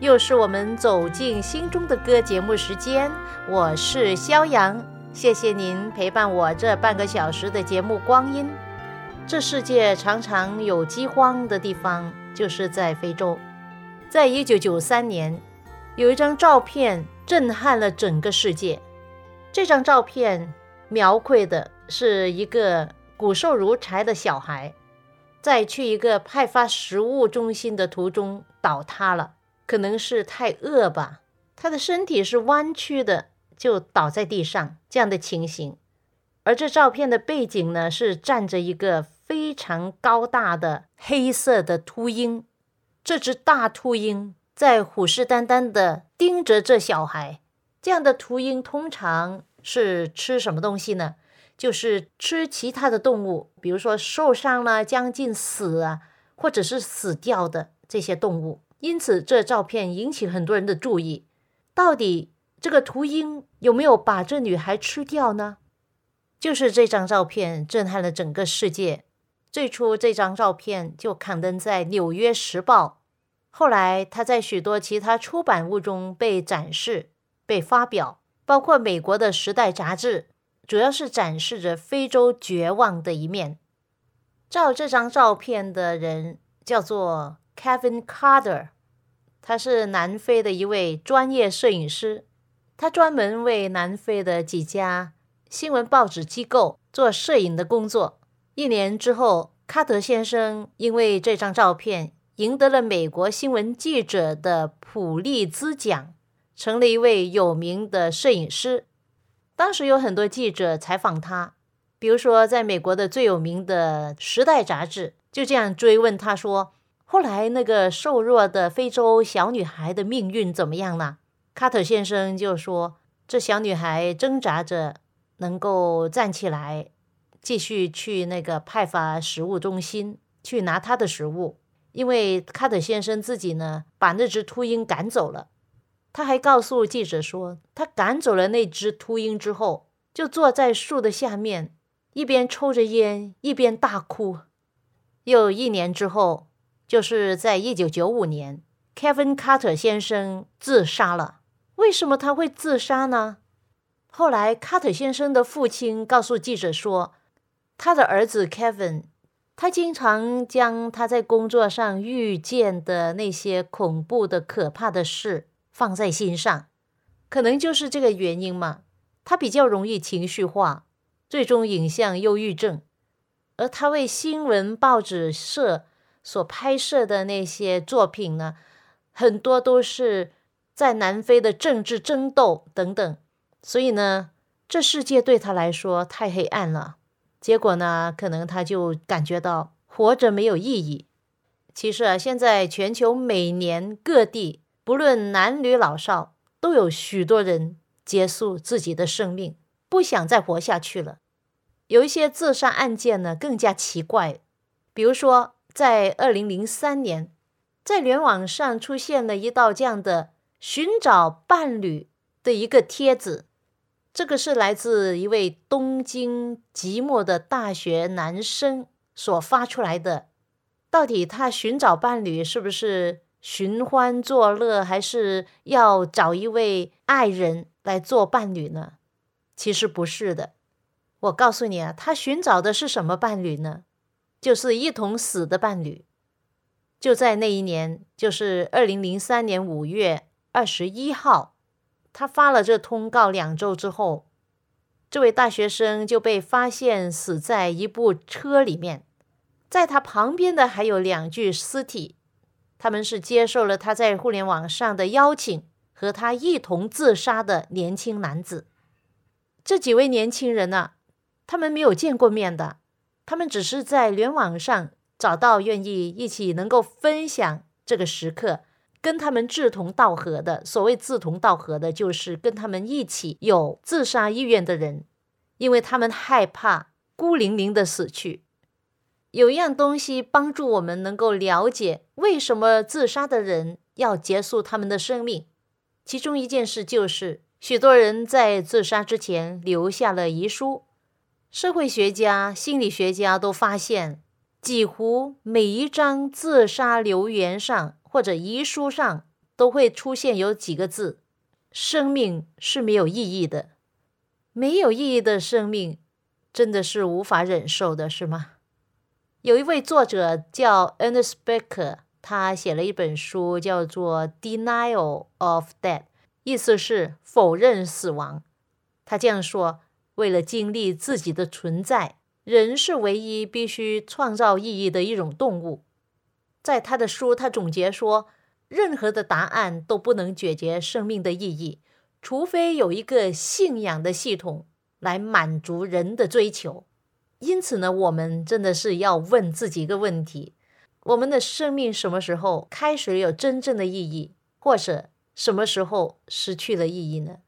又是我们走进心中的歌节目时间，我是肖阳，谢谢您陪伴我这半个小时的节目光阴。这世界常常有饥荒的地方，就是在非洲。在一九九三年，有一张照片震撼了整个世界。这张照片描绘的是一个骨瘦如柴的小孩，在去一个派发食物中心的途中倒塌了。可能是太饿吧，他的身体是弯曲的，就倒在地上这样的情形。而这照片的背景呢，是站着一个非常高大的黑色的秃鹰。这只大秃鹰在虎视眈眈地盯着这小孩。这样的秃鹰通常是吃什么东西呢？就是吃其他的动物，比如说受伤了、将近死啊，或者是死掉的这些动物。因此，这照片引起很多人的注意。到底这个秃鹰有没有把这女孩吃掉呢？就是这张照片震撼了整个世界。最初，这张照片就刊登在《纽约时报》，后来它在许多其他出版物中被展示、被发表，包括美国的《时代》杂志，主要是展示着非洲绝望的一面。照这张照片的人叫做。Kevin Carter，他是南非的一位专业摄影师，他专门为南非的几家新闻报纸机构做摄影的工作。一年之后，卡特先生因为这张照片赢得了美国新闻记者的普利兹奖，成了一位有名的摄影师。当时有很多记者采访他，比如说在美国的最有名的《时代》杂志，就这样追问他说。后来，那个瘦弱的非洲小女孩的命运怎么样呢？卡特先生就说：“这小女孩挣扎着能够站起来，继续去那个派发食物中心去拿她的食物。因为卡特先生自己呢，把那只秃鹰赶走了。他还告诉记者说，他赶走了那只秃鹰之后，就坐在树的下面，一边抽着烟，一边大哭。又一年之后。”就是在一九九五年，Kevin Carter 先生自杀了。为什么他会自杀呢？后来，卡特先生的父亲告诉记者说，他的儿子 Kevin，他经常将他在工作上遇见的那些恐怖的、可怕的事放在心上，可能就是这个原因嘛。他比较容易情绪化，最终引向忧郁症。而他为新闻报纸社。所拍摄的那些作品呢，很多都是在南非的政治争斗等等，所以呢，这世界对他来说太黑暗了。结果呢，可能他就感觉到活着没有意义。其实啊，现在全球每年各地，不论男女老少，都有许多人结束自己的生命，不想再活下去了。有一些自杀案件呢，更加奇怪，比如说。在二零零三年，在联网上出现了一道这样的寻找伴侣的一个帖子，这个是来自一位东京即墨的大学男生所发出来的。到底他寻找伴侣是不是寻欢作乐，还是要找一位爱人来做伴侣呢？其实不是的。我告诉你啊，他寻找的是什么伴侣呢？就是一同死的伴侣，就在那一年，就是二零零三年五月二十一号，他发了这通告两周之后，这位大学生就被发现死在一部车里面，在他旁边的还有两具尸体，他们是接受了他在互联网上的邀请，和他一同自杀的年轻男子。这几位年轻人呢，他们没有见过面的，他们只是在联网上找到愿意一起能够分享这个时刻。跟他们志同道合的，所谓志同道合的，就是跟他们一起有自杀意愿的人，因为他们害怕孤零零的死去。有一样东西帮助我们能够了解为什么自杀的人要结束他们的生命，其中一件事就是许多人在自杀之前留下了遗书。社会学家、心理学家都发现，几乎每一张自杀留言上。或者遗书上都会出现有几个字：“生命是没有意义的，没有意义的生命真的是无法忍受的，是吗？”有一位作者叫 Ernest Becker，他写了一本书，叫做《Denial of Death》，意思是否认死亡。他这样说：“为了经历自己的存在，人是唯一必须创造意义的一种动物。”在他的书，他总结说，任何的答案都不能解决生命的意义，除非有一个信仰的系统来满足人的追求。因此呢，我们真的是要问自己一个问题：我们的生命什么时候开始有真正的意义，或者什么时候失去了意义呢？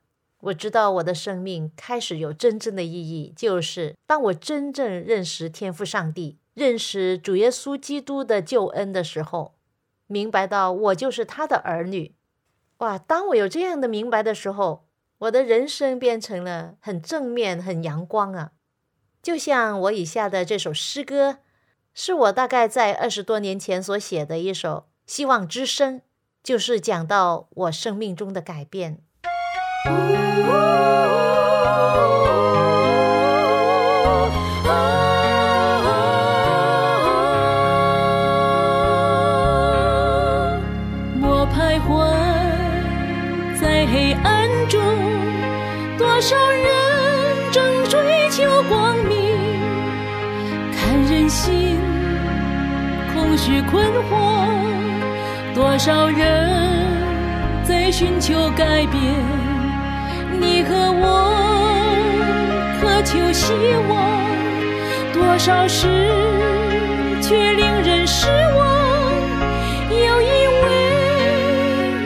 我知道我的生命开始有真正的意义，就是当我真正认识天赋上帝。认识主耶稣基督的救恩的时候，明白到我就是他的儿女。哇！当我有这样的明白的时候，我的人生变成了很正面、很阳光啊！就像我以下的这首诗歌，是我大概在二十多年前所写的一首希望之声，就是讲到我生命中的改变。哦，我徘徊在黑暗中，多少人正追求光明，看人心，空虚困惑，多少人在寻求改变。你和我渴求希望；多少事却令人失望。有一位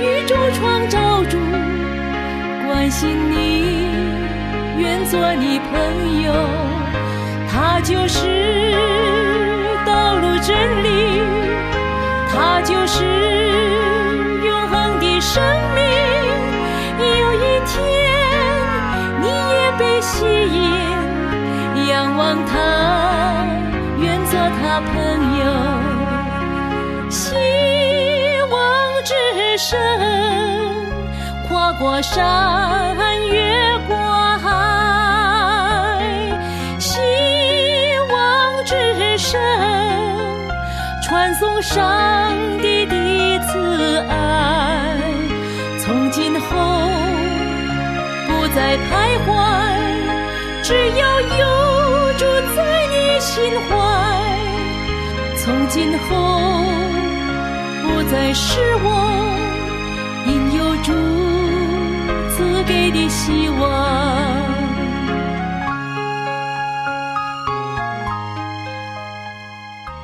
宇宙创造主关心你。愿做你朋友，他就是道路真理，他就是永恒的生命。也被吸引，仰望他，愿做他朋友。希望之声，跨过山越过海。希望之声。传颂上要有主在你心怀。从今后不再是我，因有主赐给的希望。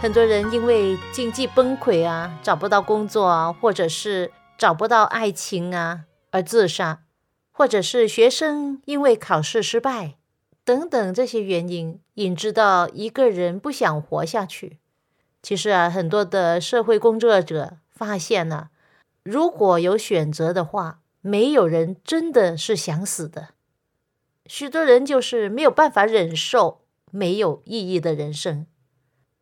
很多人因为经济崩溃啊，找不到工作啊，或者是找不到爱情啊而自杀，或者是学生因为考试失败等等这些原因，引致到一个人不想活下去。其实啊，很多的社会工作者发现呢，如果有选择的话，没有人真的是想死的。许多人就是没有办法忍受没有意义的人生。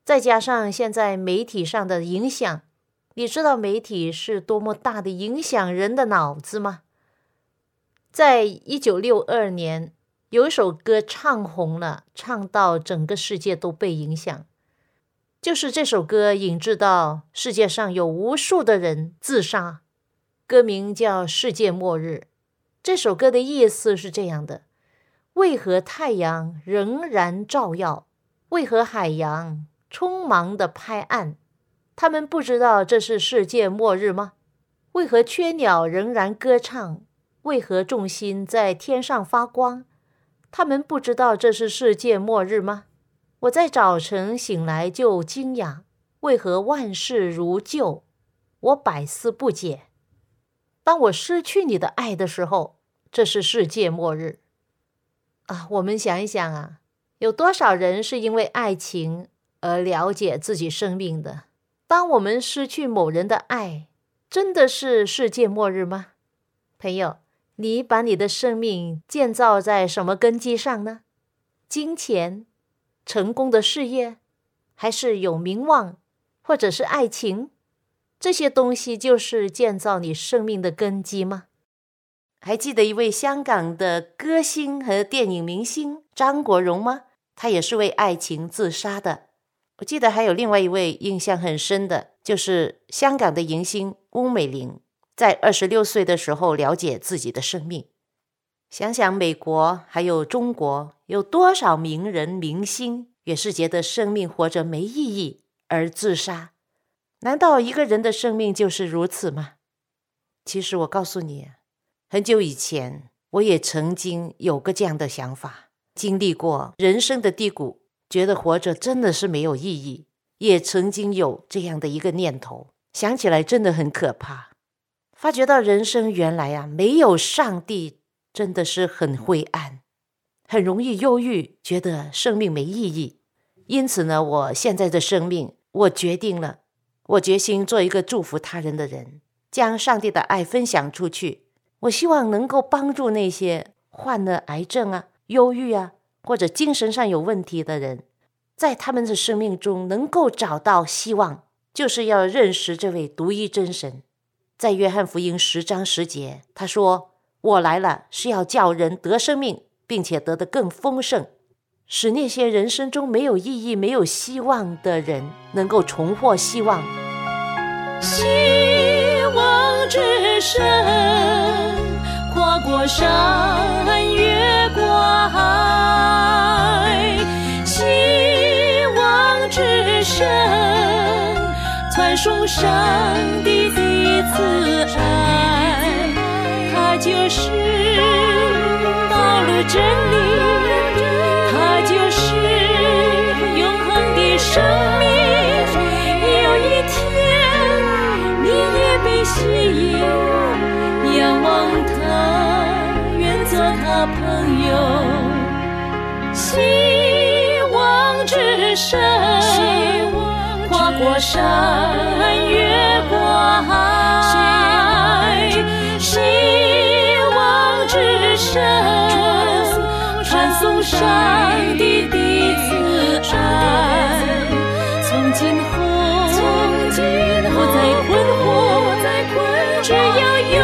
再加上现在媒体上的影响，你知道媒体是多么大的影响人的脑子吗？在一九六二年，有一首歌唱红了，唱到整个世界都被影响，就是这首歌引致到世界上有无数的人自杀，歌名叫《世界末日》。这首歌的意思是这样的：为何太阳仍然照耀？为何海洋匆忙的拍岸？他们不知道这是世界末日吗？为何雀鸟仍然歌唱？为何众星在天上发光？他们不知道这是世界末日吗？我在早晨醒来就惊讶，为何万事如旧？我百思不解。当我失去你的爱的时候，这是世界末日啊！我们想一想啊，有多少人是因为爱情而了解自己生命的？当我们失去某人的爱，真的是世界末日吗？朋友。你把你的生命建造在什么根基上呢？金钱、成功的事业，还是有名望，或者是爱情？这些东西就是建造你生命的根基吗？还记得一位香港的歌星和电影明星张国荣吗？他也是为爱情自杀的。我记得还有另外一位印象很深的，就是香港的影星翁美玲。在二十六岁的时候了解自己的生命，想想美国还有中国有多少名人明星也是觉得生命活着没意义而自杀？难道一个人的生命就是如此吗？其实我告诉你，很久以前我也曾经有个这样的想法，经历过人生的低谷，觉得活着真的是没有意义，也曾经有这样的一个念头，想起来真的很可怕。发觉到人生原来啊，没有上帝真的是很灰暗，很容易忧郁，觉得生命没意义。因此呢，我现在的生命，我决定了，我决心做一个祝福他人的人，将上帝的爱分享出去。我希望能够帮助那些患了癌症啊、忧郁啊或者精神上有问题的人，在他们的生命中能够找到希望，就是要认识这位独一真神。在约翰福音十章十节，他说：“我来了，是要叫人得生命，并且得的更丰盛，使那些人生中没有意义、没有希望的人能够重获希望。”希望之声，跨过山，越过海。希望之声，传送上帝的。慈爱，它就是道路真理，它就是永恒的生命。有一天，你也被吸引，仰望他，愿做他朋友。希望之神，过山，越过海，希望之声传颂上帝的慈爱。从今后，从今后再困惑，再困惑，只要有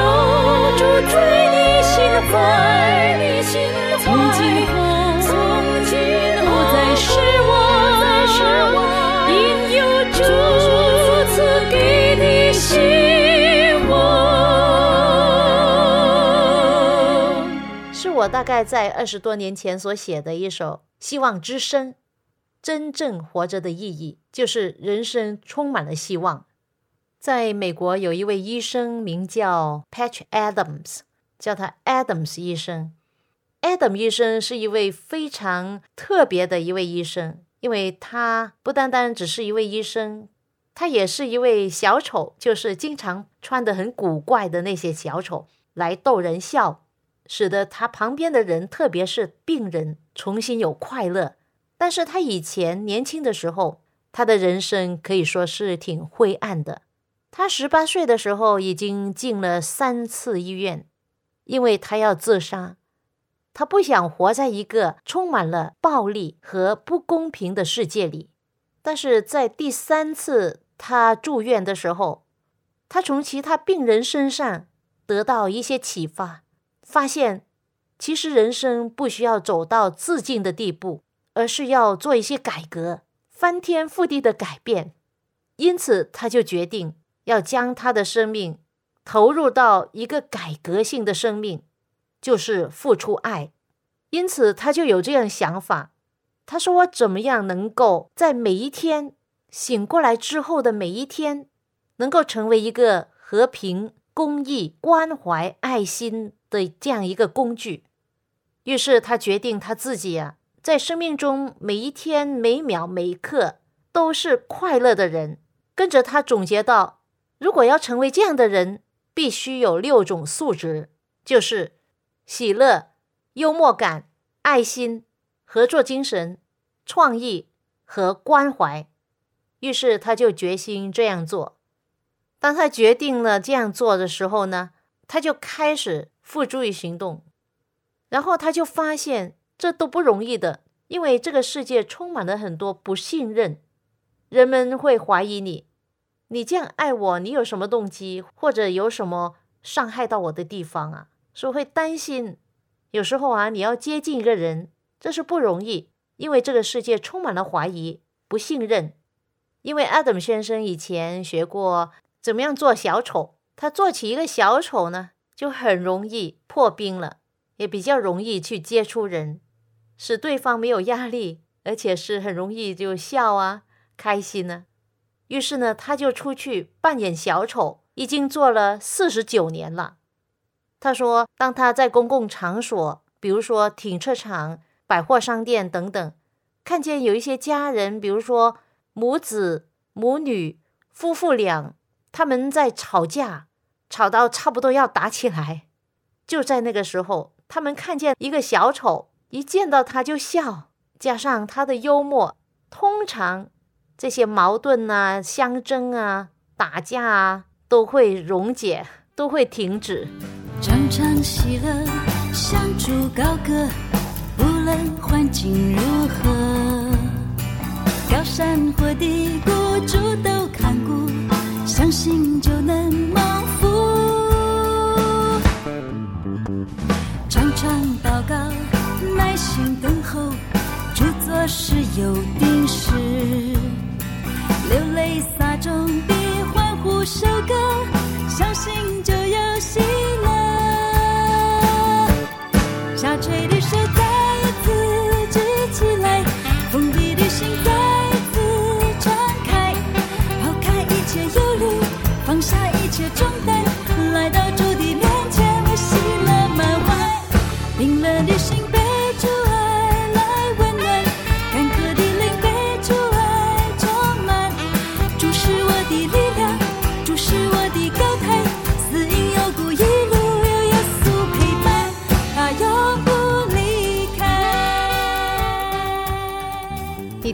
主追你心怀，你心怀。从今后，从今后。我大概在二十多年前所写的一首《希望之声》。真正活着的意义，就是人生充满了希望。在美国，有一位医生名叫 Patch Adams，叫他 Adams 医生。Adam 医生是一位非常特别的一位医生，因为他不单单只是一位医生，他也是一位小丑，就是经常穿的很古怪的那些小丑来逗人笑，使得他旁边的人，特别是病人，重新有快乐。但是他以前年轻的时候，他的人生可以说是挺灰暗的。他十八岁的时候已经进了三次医院，因为他要自杀。他不想活在一个充满了暴力和不公平的世界里。但是在第三次他住院的时候，他从其他病人身上得到一些启发，发现其实人生不需要走到自尽的地步。而是要做一些改革，翻天覆地的改变，因此他就决定要将他的生命投入到一个改革性的生命，就是付出爱。因此他就有这样想法。他说：“我怎么样能够在每一天醒过来之后的每一天，能够成为一个和平、公益、关怀、爱心的这样一个工具？”于是他决定他自己啊，在生命中每一天、每秒、每一刻都是快乐的人。跟着他总结到：如果要成为这样的人，必须有六种素质，就是喜乐、幽默感、爱心。合作精神、创意和关怀，于是他就决心这样做。当他决定了这样做的时候呢，他就开始付诸于行动。然后他就发现这都不容易的，因为这个世界充满了很多不信任，人们会怀疑你，你这样爱我，你有什么动机，或者有什么伤害到我的地方啊？所以会担心。有时候啊，你要接近一个人。这是不容易，因为这个世界充满了怀疑、不信任。因为 Adam 先生以前学过怎么样做小丑，他做起一个小丑呢，就很容易破冰了，也比较容易去接触人，使对方没有压力，而且是很容易就笑啊、开心呢。于是呢，他就出去扮演小丑，已经做了四十九年了。他说，当他在公共场所，比如说停车场，百货商店等等，看见有一些家人，比如说母子、母女、夫妇俩，他们在吵架，吵到差不多要打起来。就在那个时候，他们看见一个小丑，一见到他就笑，加上他的幽默，通常这些矛盾啊、相争啊、打架啊都会溶解，都会停止。常常喜乐，相处高歌。无论环境如何，高山或低谷，主都看顾，相信就能蒙福。常常祷告，耐心等候，主做事有定时，流泪撒种比欢呼收割，相信就有喜乐。下垂的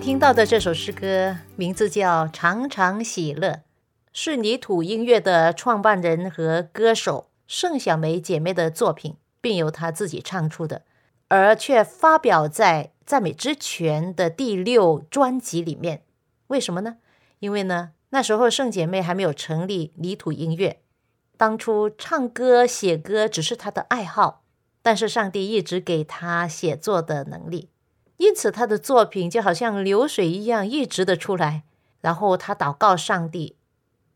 听到的这首诗歌名字叫《常常喜乐》，是泥土音乐的创办人和歌手盛小梅姐妹的作品，并由她自己唱出的，而却发表在《赞美之泉》的第六专辑里面。为什么呢？因为呢，那时候盛姐妹还没有成立泥土音乐，当初唱歌写歌只是她的爱好，但是上帝一直给她写作的能力。因此，他的作品就好像流水一样，一直的出来。然后他祷告上帝，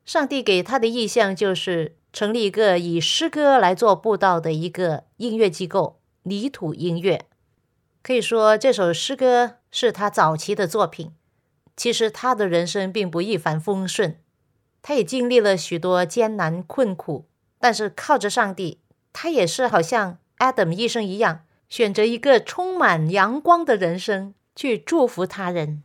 上帝给他的意向就是成立一个以诗歌来做布道的一个音乐机构——泥土音乐。可以说，这首诗歌是他早期的作品。其实，他的人生并不一帆风顺，他也经历了许多艰难困苦。但是，靠着上帝，他也是好像 Adam 医生一样。选择一个充满阳光的人生，去祝福他人。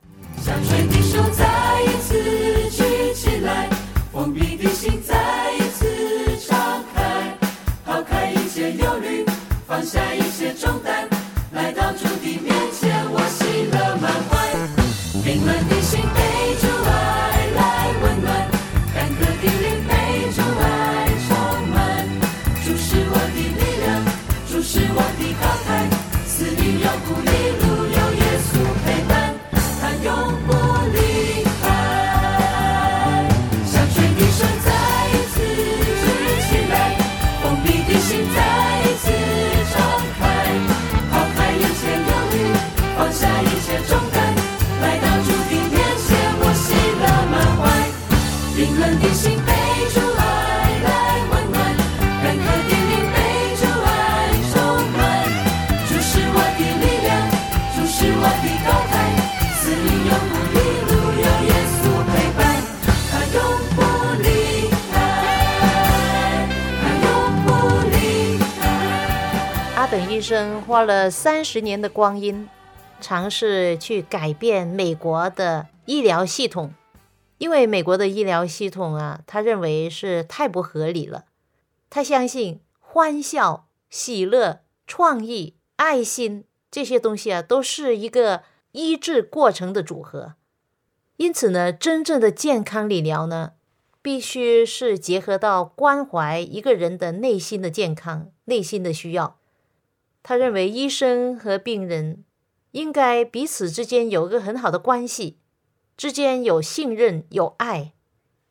生花了三十年的光阴，尝试去改变美国的医疗系统，因为美国的医疗系统啊，他认为是太不合理了。他相信欢笑、喜乐、创意、爱心这些东西啊，都是一个医治过程的组合。因此呢，真正的健康理疗呢，必须是结合到关怀一个人的内心的健康、内心的需要。他认为医生和病人应该彼此之间有个很好的关系，之间有信任、有爱。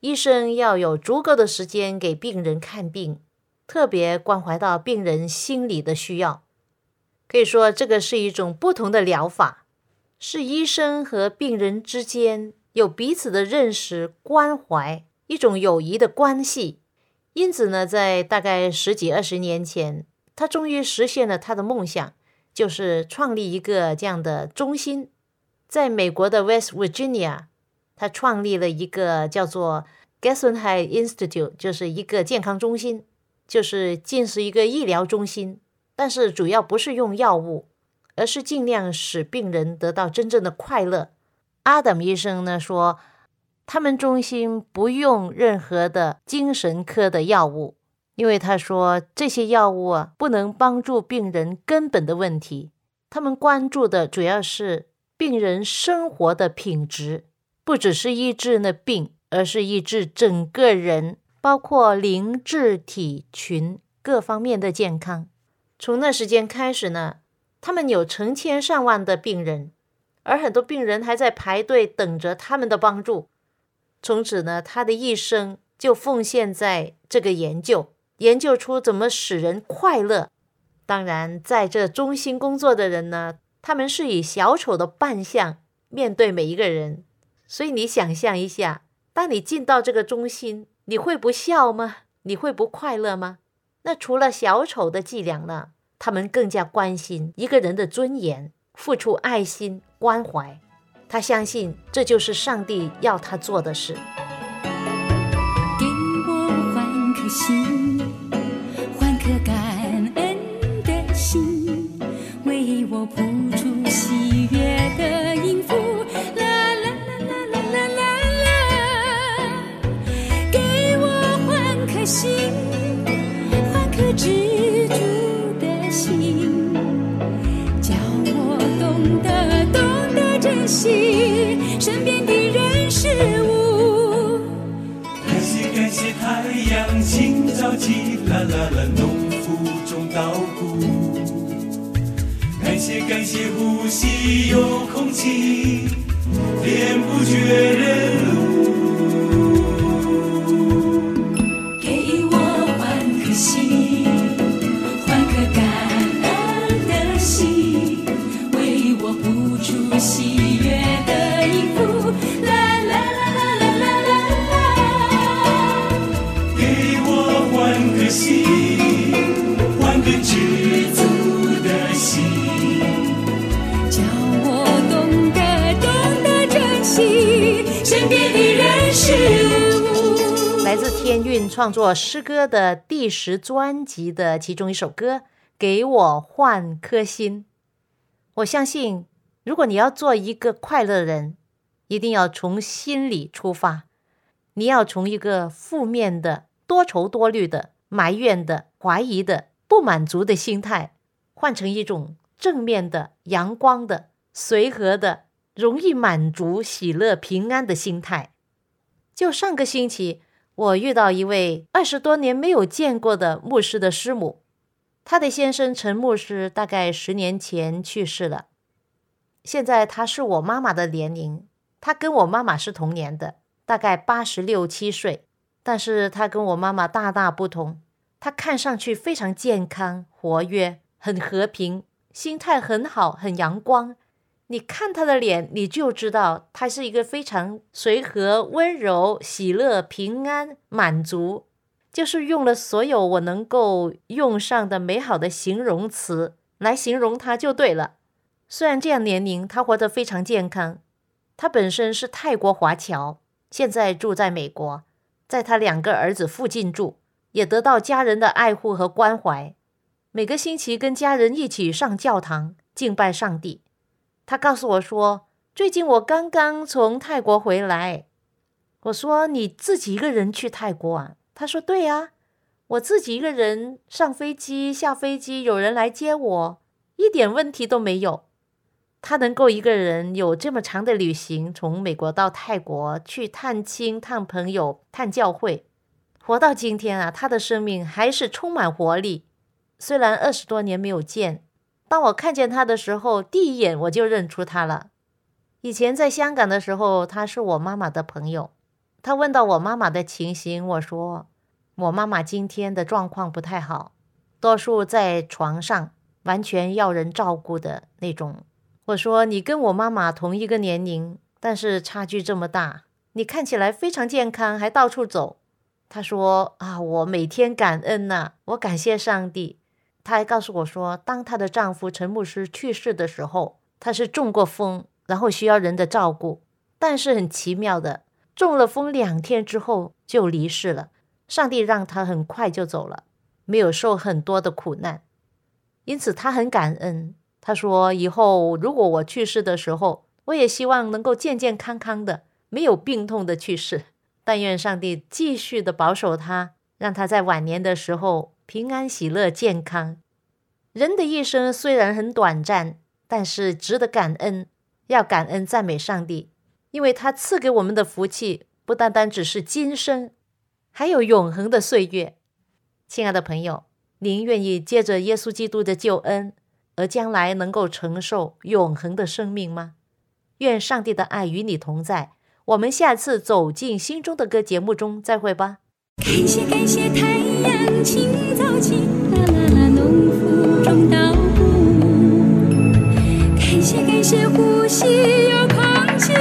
医生要有足够的时间给病人看病，特别关怀到病人心理的需要。可以说，这个是一种不同的疗法，是医生和病人之间有彼此的认识、关怀，一种友谊的关系。因此呢，在大概十几二十年前。他终于实现了他的梦想，就是创立一个这样的中心，在美国的 West Virginia，他创立了一个叫做 Gesundheit Institute，就是一个健康中心，就是近似一个医疗中心，但是主要不是用药物，而是尽量使病人得到真正的快乐。阿德姆医生呢说，他们中心不用任何的精神科的药物。因为他说这些药物啊不能帮助病人根本的问题，他们关注的主要是病人生活的品质，不只是医治那病，而是医治整个人，包括灵智体群各方面的健康。从那时间开始呢，他们有成千上万的病人，而很多病人还在排队等着他们的帮助。从此呢，他的一生就奉献在这个研究。研究出怎么使人快乐。当然，在这中心工作的人呢，他们是以小丑的扮相面对每一个人。所以你想象一下，当你进到这个中心，你会不笑吗？你会不快乐吗？那除了小丑的伎俩呢？他们更加关心一个人的尊严，付出爱心关怀。他相信这就是上帝要他做的事。给我换颗心。惜身边的人事物。感谢感谢太阳，清早起，啦啦啦，农夫种稻谷。感谢感谢呼吸有空气，连不绝创作诗歌的第十专辑的其中一首歌《给我换颗心》。我相信，如果你要做一个快乐人，一定要从心里出发。你要从一个负面的、多愁多虑的、埋怨的、怀疑的、不满足的心态，换成一种正面的、阳光的、随和的。容易满足、喜乐、平安的心态。就上个星期，我遇到一位二十多年没有见过的牧师的师母，他的先生陈牧师大概十年前去世了。现在他是我妈妈的年龄，他跟我妈妈是同年的，大概八十六七岁。但是他跟我妈妈大大不同，他看上去非常健康、活跃、很和平，心态很好，很阳光。你看他的脸，你就知道他是一个非常随和、温柔、喜乐、平安、满足，就是用了所有我能够用上的美好的形容词来形容他就对了。虽然这样年龄，他活得非常健康。他本身是泰国华侨，现在住在美国，在他两个儿子附近住，也得到家人的爱护和关怀。每个星期跟家人一起上教堂敬拜上帝。他告诉我说，最近我刚刚从泰国回来。我说你自己一个人去泰国啊？他说对呀，我自己一个人上飞机下飞机，有人来接我，一点问题都没有。他能够一个人有这么长的旅行，从美国到泰国去探亲、探朋友、探教会，活到今天啊，他的生命还是充满活力。虽然二十多年没有见，当我看见他的时候，第一眼我就认出他了。以前在香港的时候，他是我妈妈的朋友。他问到我妈妈的情形，我说我妈妈今天的状况不太好，多数在床上，完全要人照顾的那种。我说你跟我妈妈同一个年龄，但是差距这么大，你看起来非常健康，还到处走。他说啊，我每天感恩呐，我感谢上帝。她还告诉我说，当她的丈夫陈牧师去世的时候，她是中过风，然后需要人的照顾。但是很奇妙的，中了风两天之后就离世了。上帝让她很快就走了，没有受很多的苦难，因此她很感恩。她说：“以后如果我去世的时候，我也希望能够健健康康的，没有病痛的去世。但愿上帝继续的保守她，让她在晚年的时候。”平安喜乐健康，人的一生虽然很短暂，但是值得感恩。要感恩赞美上帝，因为他赐给我们的福气不单单只是今生，还有永恒的岁月。亲爱的朋友，您愿意借着耶稣基督的救恩，而将来能够承受永恒的生命吗？愿上帝的爱与你同在。我们下次走进心中的歌节目中再会吧。感谢感谢太阳清早起，啦啦啦，农夫种稻谷。感谢感谢呼吸有空气，